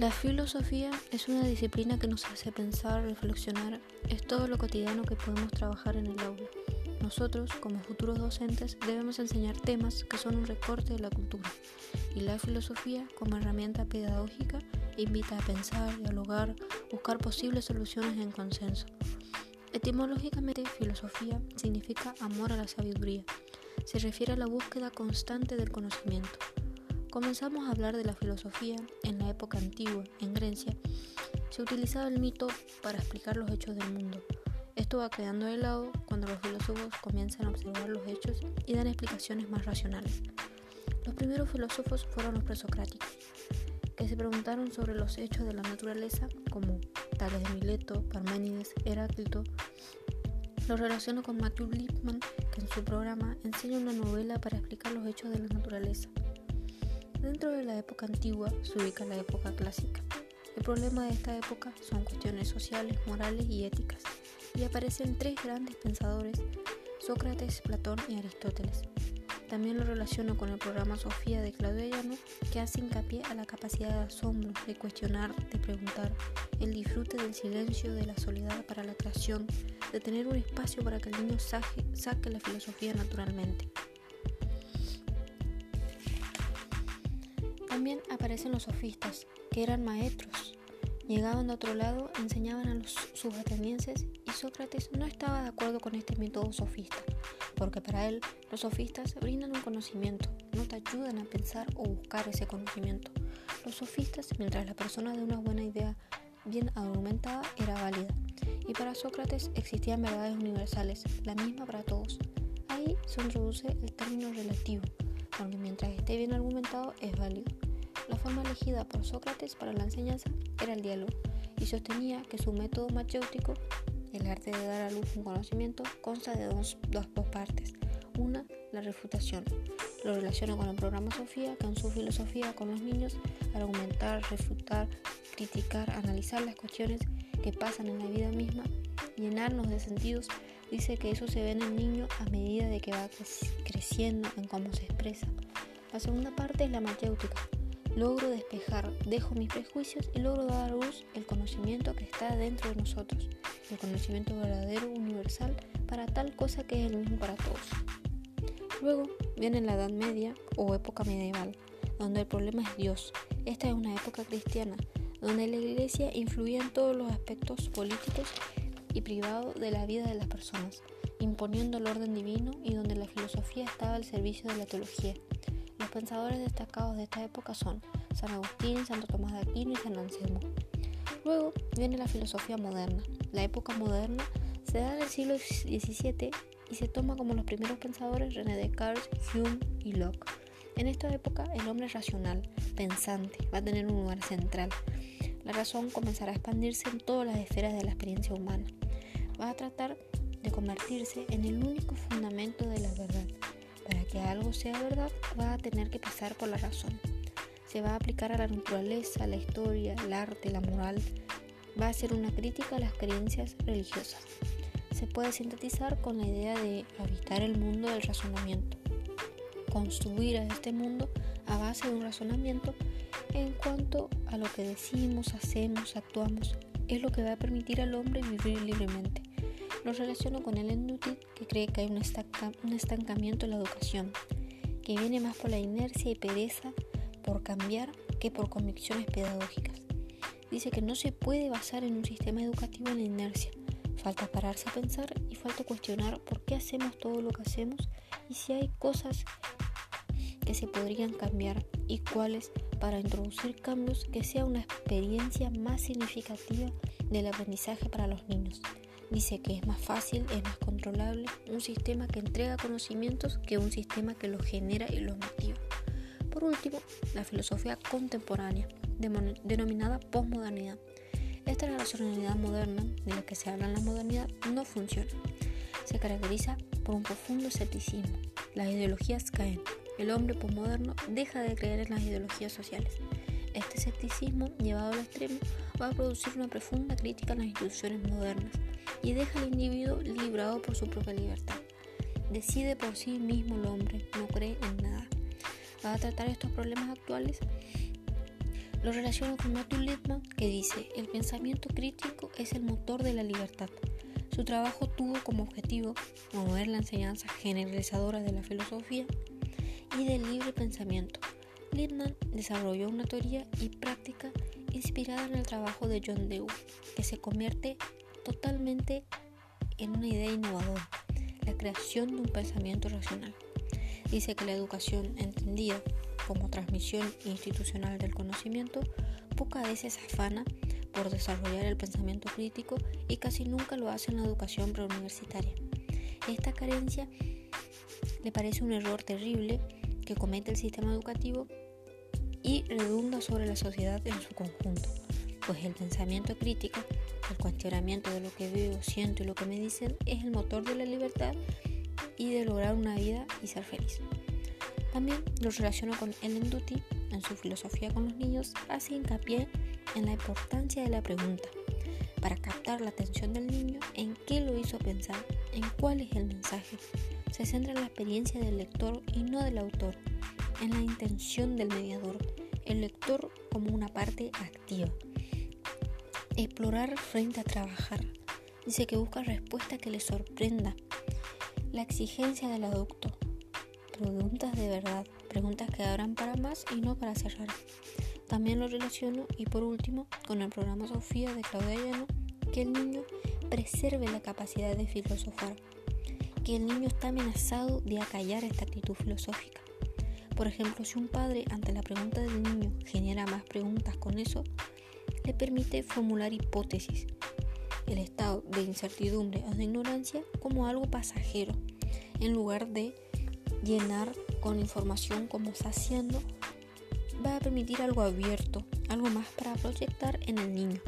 La filosofía es una disciplina que nos hace pensar, reflexionar, es todo lo cotidiano que podemos trabajar en el aula. Nosotros, como futuros docentes, debemos enseñar temas que son un recorte de la cultura, y la filosofía, como herramienta pedagógica, invita a pensar, dialogar, buscar posibles soluciones en consenso. Etimológicamente, filosofía significa amor a la sabiduría. Se refiere a la búsqueda constante del conocimiento. Comenzamos a hablar de la filosofía en la época antigua, en Grecia. Se utilizaba el mito para explicar los hechos del mundo. Esto va quedando de lado cuando los filósofos comienzan a observar los hechos y dan explicaciones más racionales. Los primeros filósofos fueron los presocráticos, que se preguntaron sobre los hechos de la naturaleza, como tales de Mileto, Parménides, Heráclito. Lo relaciono con Matthew Lipman, que en su programa enseña una novela para explicar los hechos de la naturaleza. Dentro de la época antigua se ubica la época clásica. El problema de esta época son cuestiones sociales, morales y éticas, y aparecen tres grandes pensadores, Sócrates, Platón y Aristóteles. También lo relaciono con el programa Sofía de Claudio Llano, que hace hincapié a la capacidad de asombro, de cuestionar, de preguntar, el disfrute del silencio, de la soledad para la creación, de tener un espacio para que el niño saque, saque la filosofía naturalmente. Aparecen los sofistas, que eran maestros. Llegaban de otro lado, enseñaban a los, sus atenienses y Sócrates no estaba de acuerdo con este método sofista, porque para él los sofistas brindan un conocimiento, no te ayudan a pensar o buscar ese conocimiento. Los sofistas, mientras la persona de una buena idea bien argumentada era válida, y para Sócrates existían verdades universales, la misma para todos. Ahí se introduce el término relativo, porque mientras esté bien argumentado es válido. La forma elegida por Sócrates para la enseñanza era el diálogo y sostenía que su método macéutico, el arte de dar a luz un conocimiento, consta de dos, dos, partes. Una, la refutación. Lo relaciona con el programa Sofía, que en su filosofía con los niños, argumentar, refutar, criticar, analizar las cuestiones que pasan en la vida misma, llenarnos de sentidos, dice que eso se ve en el niño a medida de que va creciendo en cómo se expresa. La segunda parte es la macéutica, logro despejar, dejo mis prejuicios y logro dar a luz el conocimiento que está dentro de nosotros, el conocimiento verdadero, universal, para tal cosa que es el mismo para todos. Luego viene la Edad Media o época medieval, donde el problema es Dios. Esta es una época cristiana, donde la iglesia influía en todos los aspectos políticos y privados de la vida de las personas, imponiendo el orden divino y donde la filosofía estaba al servicio de la teología. Pensadores destacados de esta época son San Agustín, Santo Tomás de Aquino y San Anselmo. Luego viene la filosofía moderna. La época moderna se da en el siglo XVII y se toma como los primeros pensadores René Descartes, Hume y Locke. En esta época el hombre racional, pensante, va a tener un lugar central. La razón comenzará a expandirse en todas las esferas de la experiencia humana. Va a tratar de convertirse en el único fundamento de la verdad para que algo sea verdad, va a tener que pasar por la razón. Se va a aplicar a la naturaleza, la historia, el arte, la moral. Va a ser una crítica a las creencias religiosas. Se puede sintetizar con la idea de habitar el mundo del razonamiento. Construir a este mundo a base de un razonamiento en cuanto a lo que decimos, hacemos, actuamos, es lo que va a permitir al hombre vivir libremente. Lo relaciono con el Endutit, que cree que hay un, un estancamiento en la educación, que viene más por la inercia y pereza por cambiar que por convicciones pedagógicas. Dice que no se puede basar en un sistema educativo en la inercia. Falta pararse a pensar y falta cuestionar por qué hacemos todo lo que hacemos y si hay cosas que se podrían cambiar y cuáles para introducir cambios que sea una experiencia más significativa del aprendizaje para los niños. Dice que es más fácil, es más controlable un sistema que entrega conocimientos que un sistema que los genera y los motiva. Por último, la filosofía contemporánea, denominada posmodernidad. Esta racionalidad moderna, de la que se habla en la modernidad, no funciona. Se caracteriza por un profundo escepticismo. Las ideologías caen. El hombre posmoderno deja de creer en las ideologías sociales. Este escepticismo, llevado al extremo, va a producir una profunda crítica a las instituciones modernas y deja al individuo librado por su propia libertad. Decide por sí mismo el hombre, no cree en nada. Va a tratar estos problemas actuales Lo relaciono con Matthew Littman que dice, el pensamiento crítico es el motor de la libertad. Su trabajo tuvo como objetivo promover la enseñanza generalizadora de la filosofía y del libre pensamiento. Littman desarrolló una teoría y práctica inspirada en el trabajo de John Dewey, que se convierte totalmente en una idea innovadora, la creación de un pensamiento racional. Dice que la educación entendida como transmisión institucional del conocimiento pocas veces afana por desarrollar el pensamiento crítico y casi nunca lo hace en la educación preuniversitaria. Esta carencia le parece un error terrible que comete el sistema educativo y redunda sobre la sociedad en su conjunto, pues el pensamiento crítico, el cuestionamiento de lo que veo, siento y lo que me dicen es el motor de la libertad y de lograr una vida y ser feliz. También lo relaciono con Ellen Duty, en su filosofía con los niños, hace hincapié en la importancia de la pregunta, para captar la atención del niño en qué lo hizo pensar, en cuál es el mensaje. Se centra en la experiencia del lector y no del autor, en la intención del mediador, el lector como una parte activa. Explorar frente a trabajar. Dice que busca respuesta que le sorprenda. La exigencia del adulto. Preguntas de verdad, preguntas que abran para más y no para cerrar. También lo relaciono y por último con el programa Sofía de Claudia Llano, que el niño preserve la capacidad de filosofar, que el niño está amenazado de acallar esta actitud filosófica. Por ejemplo, si un padre ante la pregunta del niño genera más preguntas con eso, le permite formular hipótesis, el estado de incertidumbre o de ignorancia como algo pasajero, en lugar de llenar con información como está haciendo va a permitir algo abierto, algo más para proyectar en el niño.